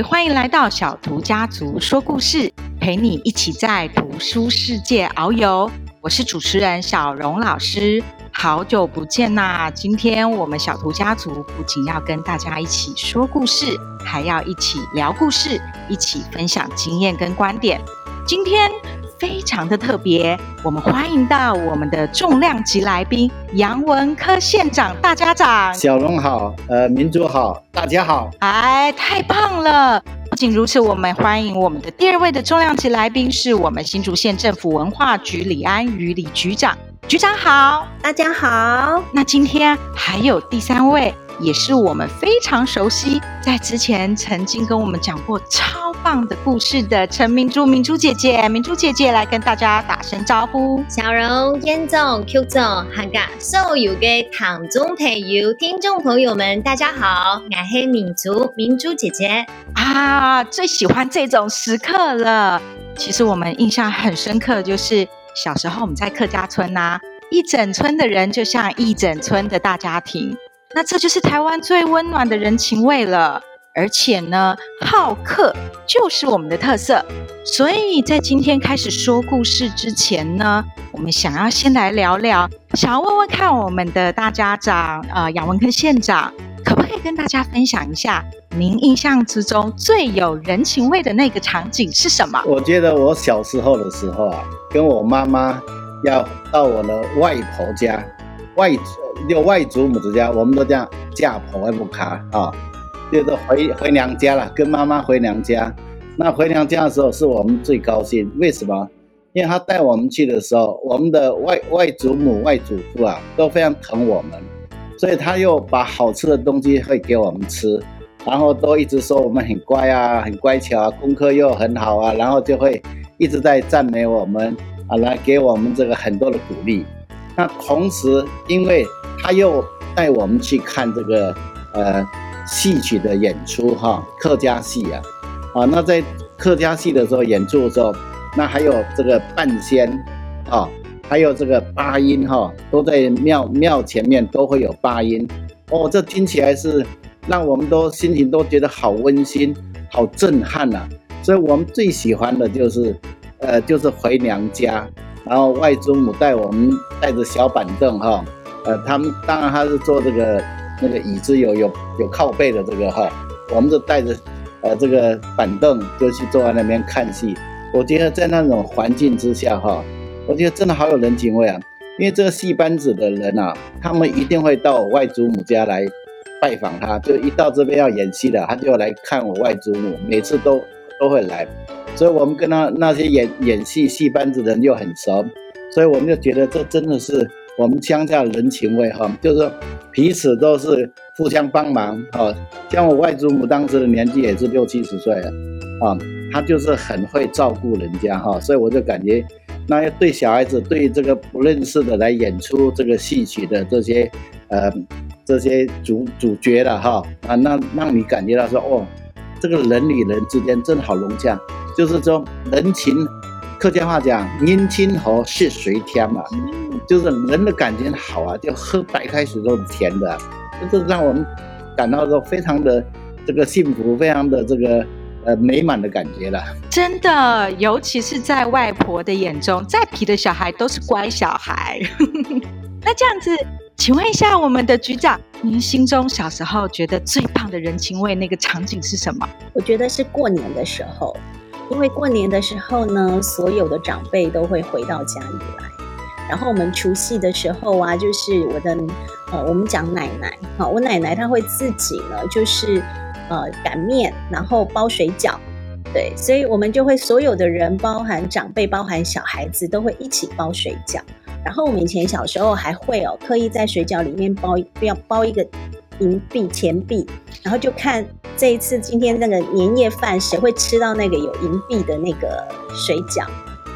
欢迎来到小图家族说故事，陪你一起在图书世界遨游。我是主持人小荣老师，好久不见呐！今天我们小图家族不仅要跟大家一起说故事，还要一起聊故事，一起分享经验跟观点。今天。非常的特别，我们欢迎到我们的重量级来宾杨文科县长大家长。小龙好，呃，民族好，大家好。哎，太棒了！不仅如此，我们欢迎我们的第二位的重量级来宾，是我们新竹县政府文化局李安宇李局长。局长好，大家好。那今天还有第三位。也是我们非常熟悉，在之前曾经跟我们讲过超棒的故事的陈明珠，明珠姐姐，明珠姐姐来跟大家打声招呼。小荣、燕总、Q 总，还有所有的听众朋友、听众朋友们，大家好，我是明珠，明珠姐姐啊，最喜欢这种时刻了。其实我们印象很深刻，就是小时候我们在客家村呐、啊，一整村的人就像一整村的大家庭。那这就是台湾最温暖的人情味了，而且呢，好客就是我们的特色。所以在今天开始说故事之前呢，我们想要先来聊聊，想要问问看我们的大家长，呃，杨文科县长，可不可以跟大家分享一下，您印象之中最有人情味的那个场景是什么？我觉得我小时候的时候啊，跟我妈妈要到我的外婆家，外。就外祖母之家，我们都这样嫁婆外不卡啊，就是回回娘家了，跟妈妈回娘家。那回娘家的时候是我们最高兴，为什么？因为他带我们去的时候，我们的外外祖母、外祖父啊都非常疼我们，所以他又把好吃的东西会给我们吃，然后都一直说我们很乖啊，很乖巧啊，功课又很好啊，然后就会一直在赞美我们啊，来给我们这个很多的鼓励。那同时，因为他又带我们去看这个呃戏曲的演出哈，客家戏啊，啊，那在客家戏的时候演出的时候，那还有这个半仙啊，还有这个八音哈，都在庙庙前面都会有八音哦，这听起来是让我们都心情都觉得好温馨、好震撼呐、所以我们最喜欢的就是呃，就是回娘家，然后外祖母带我们带着小板凳哈。呃，他们当然他是坐这个那个椅子有有有靠背的这个哈，我们就带着呃这个板凳就去坐在那边看戏。我觉得在那种环境之下哈，我觉得真的好有人情味啊。因为这个戏班子的人啊，他们一定会到我外祖母家来拜访他，就一到这边要演戏的，他就来看我外祖母，每次都都会来。所以我们跟他那些演演戏戏班子的人又很熟，所以我们就觉得这真的是。我们乡下人情味哈，就是彼此都是互相帮忙啊。像我外祖母当时的年纪也是六七十岁了啊，她就是很会照顾人家哈，所以我就感觉，那要对小孩子对这个不认识的来演出这个戏曲的这些呃这些主主角的哈啊，那让你感觉到说哦，这个人与人之间真好融洽，就是说人情。客家话讲“人情好似水甜”嘛，就是人的感情好啊，就喝白开水都是甜的，这是让我们感到说非常的这个幸福，非常的这个呃美满的感觉了。真的，尤其是在外婆的眼中，再皮的小孩都是乖小孩。那这样子，请问一下我们的局长，您心中小时候觉得最棒的人情味那个场景是什么？我觉得是过年的时候。因为过年的时候呢，所有的长辈都会回到家里来，然后我们除夕的时候啊，就是我的呃，我们讲奶奶，好，我奶奶她会自己呢，就是呃擀面，然后包水饺，对，所以我们就会所有的人，包含长辈，包含小孩子，都会一起包水饺。然后我们以前小时候还会哦，特意在水饺里面包，要包一个银币、钱币，然后就看。这一次今天那个年夜饭，谁会吃到那个有银币的那个水饺？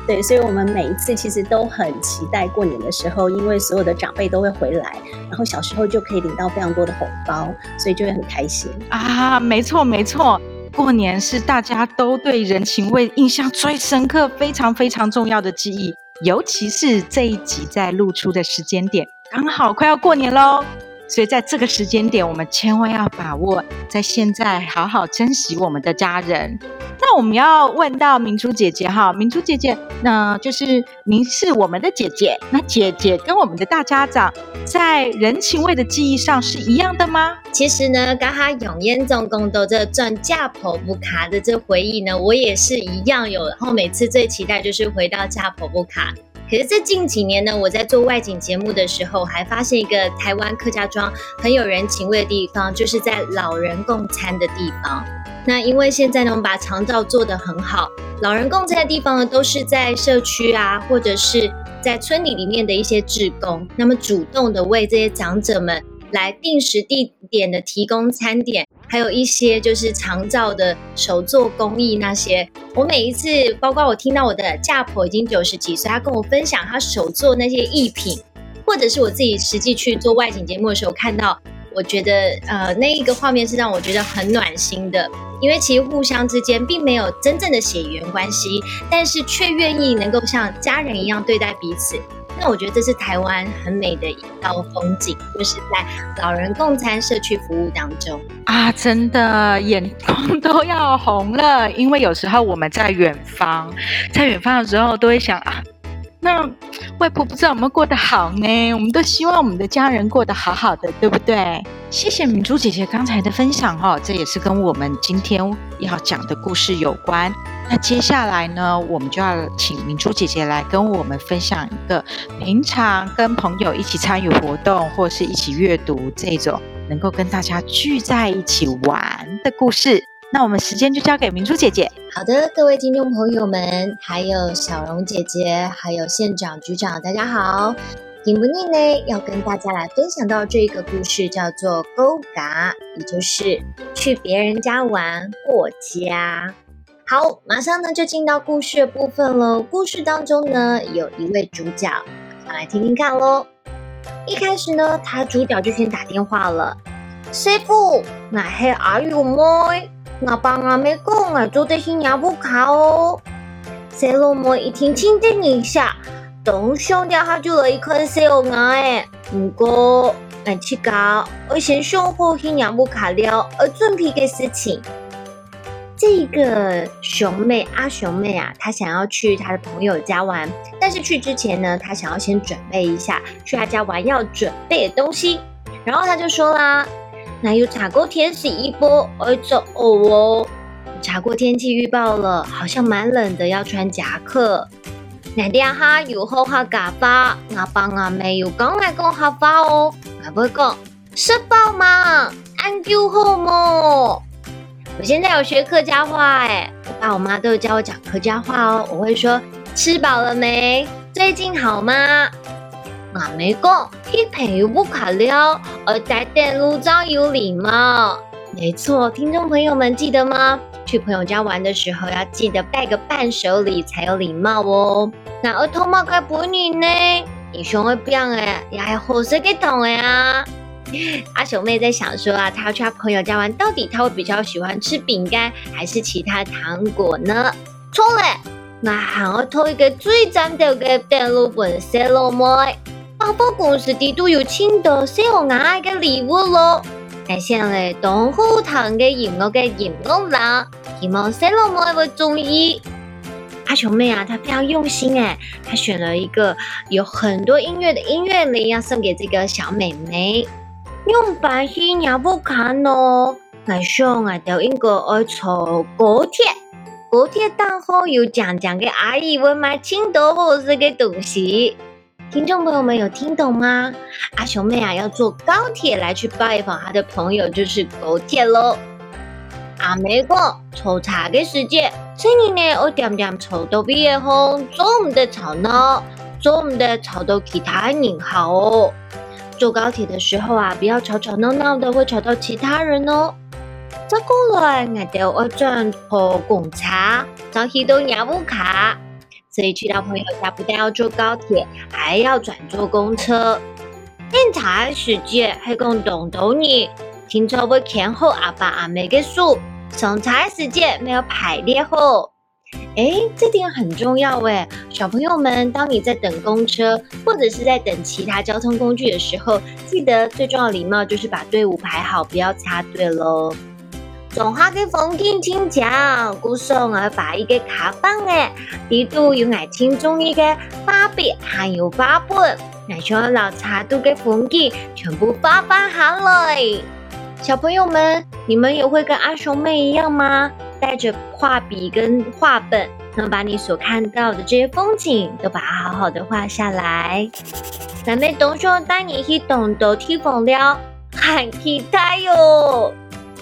对，所以我们每一次其实都很期待过年的时候，因为所有的长辈都会回来，然后小时候就可以领到非常多的红包，所以就会很开心啊！没错没错，过年是大家都对人情味印象最深刻、非常非常重要的记忆，尤其是这一集在露出的时间点，刚好快要过年喽。所以在这个时间点，我们千万要把握在现在，好好珍惜我们的家人。那我们要问到明珠姐姐哈，明珠姐姐，那就是您是我们的姐姐，那姐姐跟我们的大家长在人情味的记忆上是一样的吗？其实呢，刚刚永燕总共都这赚嫁婆不卡的这回忆呢，我也是一样有，然后每次最期待就是回到嫁婆不卡。可是在近几年呢，我在做外景节目的时候，还发现一个台湾客家庄很有人情味的地方，就是在老人共餐的地方。那因为现在呢，我们把长照做得很好，老人共餐的地方呢，都是在社区啊，或者是在村里里面的一些志工，那么主动的为这些长者们来定时定点的提供餐点。还有一些就是长照的手作工艺那些，我每一次，包括我听到我的嫁婆已经九十几岁，她跟我分享她手做那些艺品，或者是我自己实际去做外景节目的时候看到，我觉得呃那一个画面是让我觉得很暖心的，因为其实互相之间并没有真正的血缘关系，但是却愿意能够像家人一样对待彼此。那我觉得这是台湾很美的一道风景，就是在老人共餐社区服务当中啊，真的眼眶 都要红了。因为有时候我们在远方，在远方的时候都会想啊，那外婆不知道有没有过得好呢？我们都希望我们的家人过得好好的，对不对？谢谢明珠姐姐刚才的分享哦，这也是跟我们今天要讲的故事有关。那接下来呢，我们就要请明珠姐姐来跟我们分享一个平常跟朋友一起参与活动，或是一起阅读这种能够跟大家聚在一起玩的故事。那我们时间就交给明珠姐姐。好的，各位听众朋友们，还有小蓉姐姐，还有县长、局长，大家好。今不腻呢，要跟大家来分享到这个故事，叫做“勾嘎”，也就是去别人家玩过家。好，马上呢就进到故事的部分了。故事当中呢，有一位主角，我来听听看喽。一开始呢，他主角就先打电话了：“师傅，我是阿玉妹，我帮阿妹讲啊，做的新娘不卡哦。”细路妹一听，轻震一下，当上掉下就了一块小牙诶。不过，俺去搞，我先想好新娘不卡了，而准备的事情。这个熊妹阿熊妹啊，她想要去她的朋友家玩，但是去之前呢，她想要先准备一下去她家玩要准备的东西。然后她就说啦：“那有查过天气预报，而走哦，查过天气预报了，好像蛮冷的，要穿夹克。那底下有好下假发，阿爸阿妹有讲来讲哈发哦，阿不讲吃饱吗？安就好么？”我现在有学客家话哎，我爸我妈都有教我讲客家话哦。我会说吃饱了没？最近好吗？我没讲，去朋友不卡了，而带电路装有礼貌。没错，听众朋友们记得吗？去朋友家玩的时候要记得带个伴手礼才有礼貌哦。那儿童帽该不你呢？你熊会变哎，也还好色给懂哎啊。阿熊妹在想说啊，她要去她朋友家玩，到底她会比较喜欢吃饼干还是其他糖果呢？错了，那喊我偷一个最赞的个电路本细路妹，百货公司里都有青岛小爱的礼物咯。感谢嘞，东湖堂的音乐的音乐啦，希望细路妹会中意。阿熊妹啊，她非常用心哎，她选了一个有很多音乐的音乐铃，要送给这个小妹妹。用白戏也不看咯，我想啊，就应该要坐高铁。高铁等候有讲讲嘅阿姨会买青岛好食嘅东西。听众朋友们有听懂吗？阿熊妹啊，要坐高铁来去拜访她的朋友，就是高铁咯。阿妹讲抽查嘅时间，所以呢，我点点抽到毕业后，做唔得吵闹，做唔得吵到其他人好哦。坐高铁的时候啊，不要吵吵闹闹的，会吵到其他人哦。再过来，我就要转坐公车，早起都尿不卡，所以去到朋友家不但要坐高铁，还要转坐公车。检查时间还讲东东你，听说会看好阿爸阿妹的书，送茶时间没有排列好。诶，这点很重要诶，小朋友们，当你在等公车或者是在等其他交通工具的时候，记得最重要的礼貌就是把队伍排好，不要插队喽。中华的风景真强，故送我把一个卡棒诶，地图用来轻中一个芭比还有芭本，来将老茶都的风景全部画画下来。小朋友们，你们也会跟阿熊妹一样吗？带着画笔跟画本，能把你所看到的这些风景都把它好好的画下来。咱们董兄带你去东斗提丰了，很期待哟！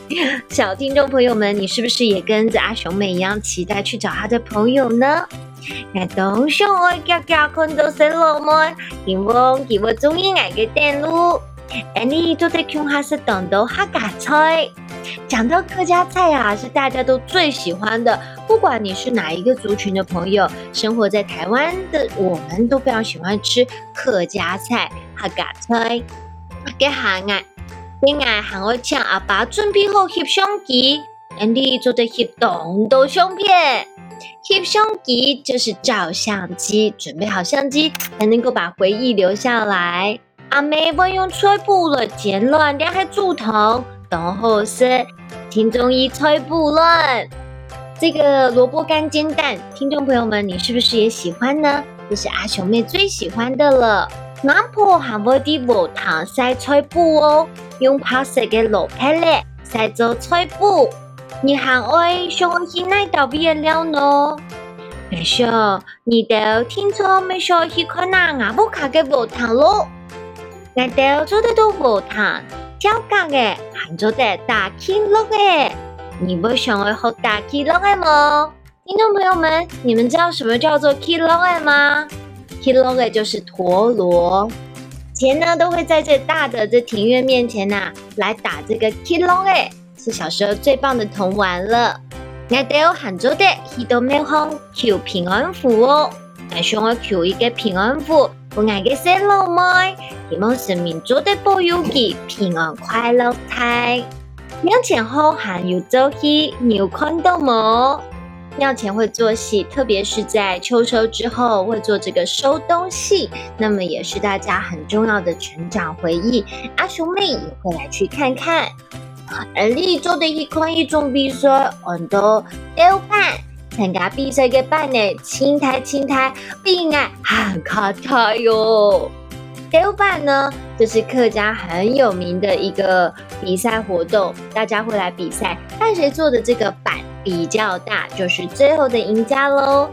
小听众朋友们，你是不是也跟着阿雄妹一样期待去找他的朋友呢？那东兄爱家家看到新老门，希望给我中意爱个电路。安妮都在琼哈斯东斗客家菜。讲到客家菜啊，是大家都最喜欢的。不管你是哪一个族群的朋友，生活在台湾的我们都非常喜欢吃客家菜、客家菜。给下爱，给爱喊我请阿爸准备好翕相机，安妮做的翕东斗相片。翕相机就是照相机，准备好相机才能够把回忆留下来。阿妹不用吹布了，剪乱两个竹筒。然后是听众一吹不乱，这个萝卜干煎蛋，听众朋友们，你是不是也喜欢呢？这是阿雄妹最喜欢的了。阿婆还会滴无糖塞吹布哦，用白色的萝卜粒塞做吹布。你还爱想起哪道别料呢？没说，你都听错没说？去看那阿婆卡的无糖咯，我都做得到无糖。小刚诶，喊做的大起落诶，你不想会学大起落诶吗？听众朋友们，你们知道什么叫做起落诶吗？起落诶就是陀螺，以前呢都会在这大的这庭院面前呐、啊，来打这个起落诶，是小时候最棒的童玩了。我都喊做的，许多美好求平安符哦，还想要求一个平安符。我爱个细佬妹，希望生命做得保佑佢平安快乐泰。庙前后还有做戏，你有看到吗？庙前会做戏，特别是在秋收之后会做这个收东戏，那么也是大家很重要的成长回忆。阿雄妹也会来去看看。而你做的一款一种比赛，很多豆瓣。参加比赛的班呢，青苔青苔，比爱很可爱哟。豆瓣呢，就是客家很有名的一个比赛活动，大家会来比赛，看谁做的这个板比较大，就是最后的赢家喽。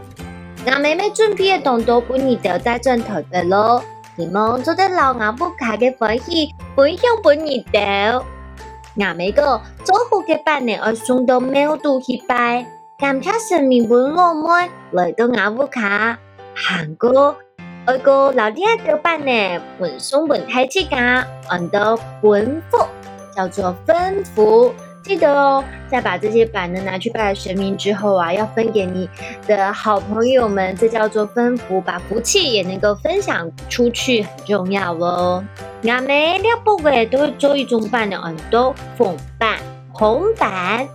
那妹妹准备的动作不你都在转头的喽，你们做的老阿不卡的欢喜，分享不你的。那每个做好的班呢，要送到庙都去拜。感谢神明本老妹来到阿武卡，韩国二个老弟爱的伴呢，本松本太子家，俺的本福叫做分福，记得哦。再把这些板呢拿去拜神明之后啊，要分给你的好朋友们，这叫做分福，把福气也能够分享出去，很重要哦。俺们两部位都会做一种板的，俺都红板红板。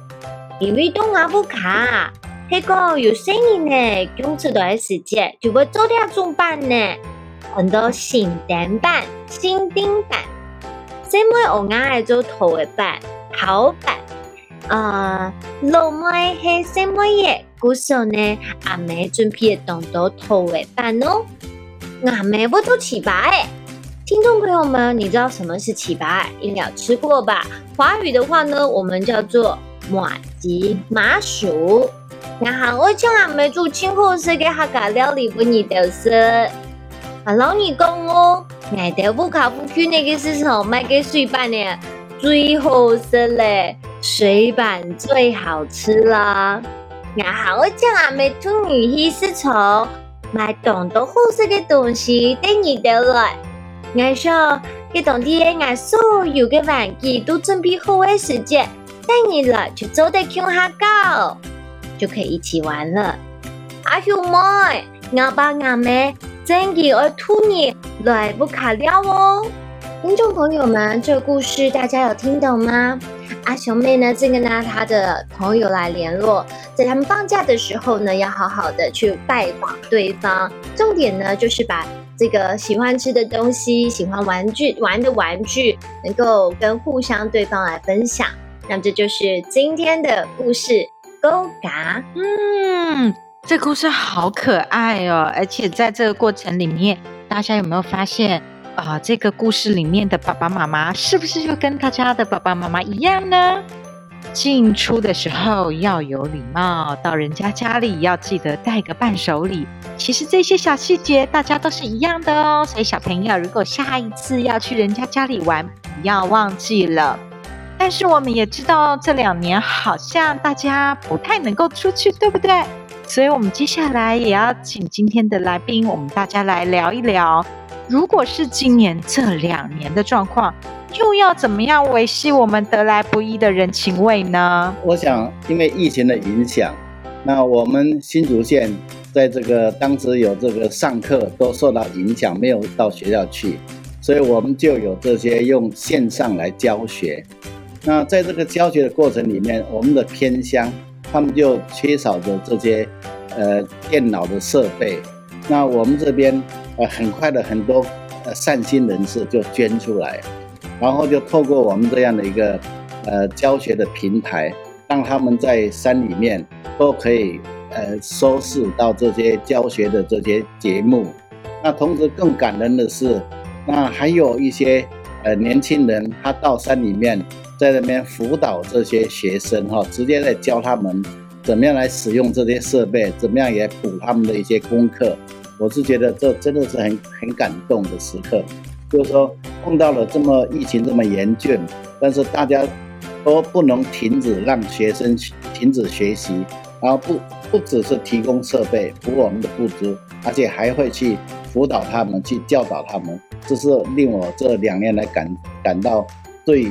因为东阿不卡，那个有生意呢，公车段时间就会做两种板呢，很多新单板、新钉板。什么我爱做头的板、头板，啊，老妹系什么嘢？故说呢，阿妹准备的东都头的板哦。阿妹不做糍粑诶，听众朋友们，你知道什么是糍粑？应该吃过吧？华语的话呢，我们叫做。麻糬麻薯，然后我请阿妹做清河市的客家料理，不你都是。我老你讲哦，爱豆腐卡夫区那个市场卖个水板呢，最好吃嘞，水板最好吃啦。然后我请阿妹做女婿市场卖东都好吃的东西，等你到来。我说，给当地俺所有的玩具都准备好的时间。带你了，就走得 Q 下高，就可以一起玩了。阿熊妹，阿爸阿妹整给儿兔年来不卡了哦。听众朋友们，这个故事大家有听懂吗？阿熊妹呢，正跟他他的朋友来联络，在他们放假的时候呢，要好好的去拜访对方。重点呢，就是把这个喜欢吃的东西、喜欢玩具、玩的玩具，能够跟互相对方来分享。那这就是今天的故事，勾嘎。嗯，这故事好可爱哦，而且在这个过程里面，大家有没有发现？啊、这个故事里面的爸爸妈妈是不是就跟大家的爸爸妈妈一样呢？进出的时候要有礼貌，到人家家里要记得带个伴手礼。其实这些小细节大家都是一样的哦。所以小朋友，如果下一次要去人家家里玩，不要忘记了。但是我们也知道，这两年好像大家不太能够出去，对不对？所以我们接下来也要请今天的来宾，我们大家来聊一聊。如果是今年这两年的状况，又要怎么样维系我们得来不易的人情味呢？我想，因为疫情的影响，那我们新竹县在这个当时有这个上课都受到影响，没有到学校去，所以我们就有这些用线上来教学。那在这个教学的过程里面，我们的偏乡他们就缺少着这些呃电脑的设备，那我们这边。呃，很快的，很多呃善心人士就捐出来，然后就透过我们这样的一个呃教学的平台，让他们在山里面都可以呃收视到这些教学的这些节目。那同时更感人的是，那还有一些呃年轻人，他到山里面在那边辅导这些学生哈，直接在教他们怎么样来使用这些设备，怎么样也补他们的一些功课。我是觉得这真的是很很感动的时刻，就是说碰到了这么疫情这么严峻，但是大家都不能停止让学生停止学习，然后不不只是提供设备补我们的不足，而且还会去辅导他们，去教导他们，这是令我这两年来感感到最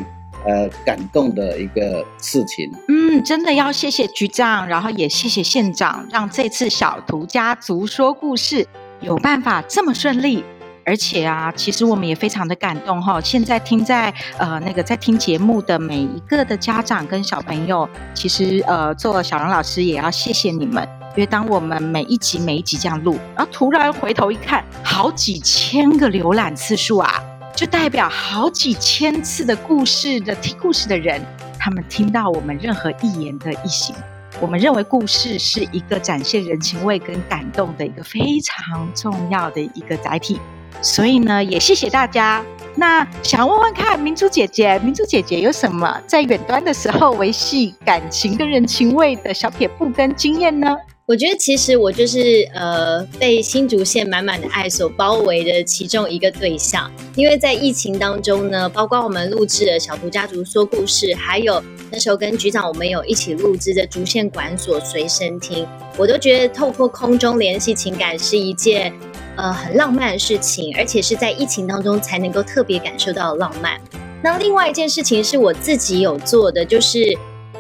呃感动的一个事情。嗯，真的要谢谢局长，然后也谢谢县长，让这次小图家族说故事。有办法这么顺利，而且啊，其实我们也非常的感动哈。现在听在呃那个在听节目的每一个的家长跟小朋友，其实呃做小蓉老师也要谢谢你们，因为当我们每一集每一集这样录，然后突然回头一看，好几千个浏览次数啊，就代表好几千次的故事的听故事的人，他们听到我们任何一言的一行。我们认为故事是一个展现人情味跟感动的一个非常重要的一个载体，所以呢，也谢谢大家。那想问问看，明珠姐姐，明珠姐姐有什么在远端的时候维系感情跟人情味的小撇步跟经验呢？我觉得其实我就是呃被新竹县满满的爱所包围的其中一个对象，因为在疫情当中呢，包括我们录制的小图家族说故事，还有那时候跟局长我们有一起录制的竹县管所随身听，我都觉得透过空中联系情感是一件呃很浪漫的事情，而且是在疫情当中才能够特别感受到浪漫。那另外一件事情是我自己有做的，就是。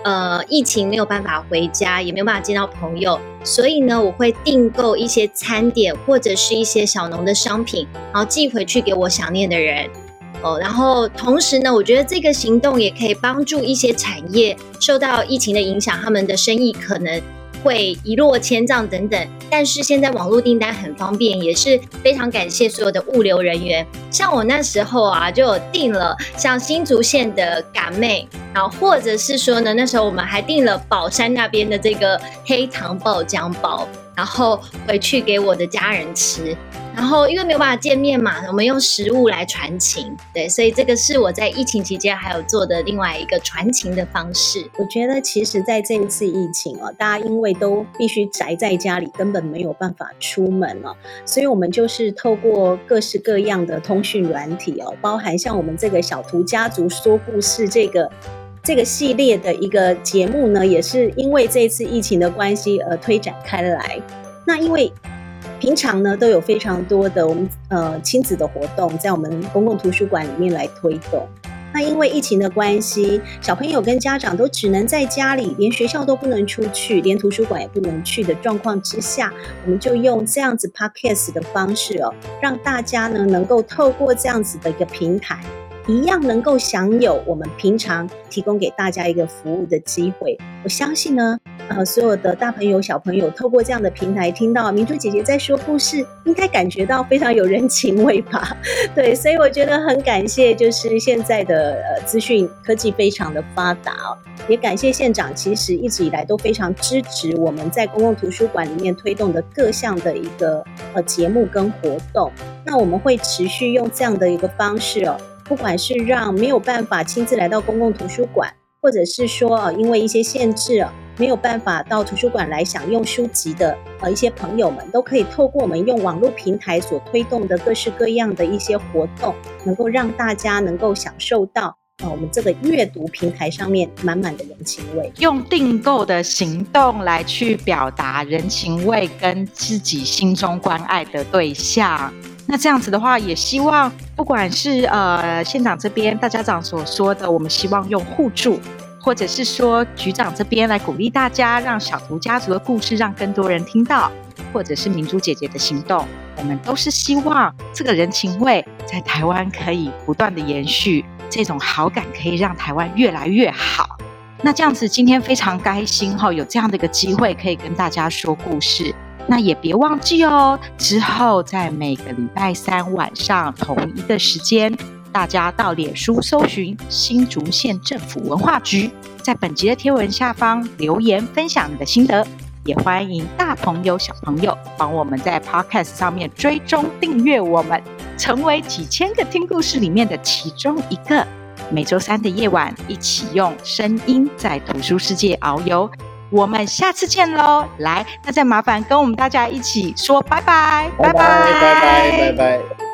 呃，疫情没有办法回家，也没有办法见到朋友，所以呢，我会订购一些餐点或者是一些小农的商品，然后寄回去给我想念的人。哦，然后同时呢，我觉得这个行动也可以帮助一些产业受到疫情的影响，他们的生意可能。会一落千丈等等，但是现在网络订单很方便，也是非常感谢所有的物流人员。像我那时候啊，就有订了像新竹县的嘎妹，然后或者是说呢，那时候我们还订了宝山那边的这个黑糖爆浆包，然后回去给我的家人吃。然后因为没有办法见面嘛，我们用食物来传情，对，所以这个是我在疫情期间还有做的另外一个传情的方式。我觉得其实在这一次疫情哦，大家因为都必须宅在家里，根本没有办法出门哦，所以我们就是透过各式各样的通讯软体哦，包含像我们这个小图家族说故事这个这个系列的一个节目呢，也是因为这次疫情的关系而推展开来。那因为平常呢，都有非常多的我们呃亲子的活动在我们公共图书馆里面来推动。那因为疫情的关系，小朋友跟家长都只能在家里，连学校都不能出去，连图书馆也不能去的状况之下，我们就用这样子 podcast 的方式哦，让大家呢能够透过这样子的一个平台，一样能够享有我们平常提供给大家一个服务的机会。我相信呢，呃，所有的大朋友小朋友透过这样的平台听到明珠姐姐在说故事，应该感觉到非常有人情味吧？对，所以我觉得很感谢，就是现在的呃资讯科技非常的发达，也感谢县长，其实一直以来都非常支持我们在公共图书馆里面推动的各项的一个呃节目跟活动。那我们会持续用这样的一个方式哦，不管是让没有办法亲自来到公共图书馆，或者是说因为一些限制没有办法到图书馆来享用书籍的呃一些朋友们，都可以透过我们用网络平台所推动的各式各样的一些活动，能够让大家能够享受到呃我们这个阅读平台上面满满的人情味，用订购的行动来去表达人情味跟自己心中关爱的对象。那这样子的话，也希望不管是呃县长这边大家长所说的，我们希望用互助。或者是说局长这边来鼓励大家，让小图家族的故事让更多人听到，或者是明珠姐姐的行动，我们都是希望这个人情味在台湾可以不断的延续，这种好感可以让台湾越来越好。那这样子今天非常开心哈，有这样的一个机会可以跟大家说故事。那也别忘记哦，之后在每个礼拜三晚上同一个时间。大家到脸书搜寻新竹县政府文化局，在本集的贴文下方留言分享你的心得，也欢迎大朋友小朋友帮我们在 Podcast 上面追踪订阅我们，成为几千个听故事里面的其中一个。每周三的夜晚，一起用声音在图书世界遨游。我们下次见喽！来，那再麻烦跟我们大家一起说拜拜，拜拜，拜拜，拜拜。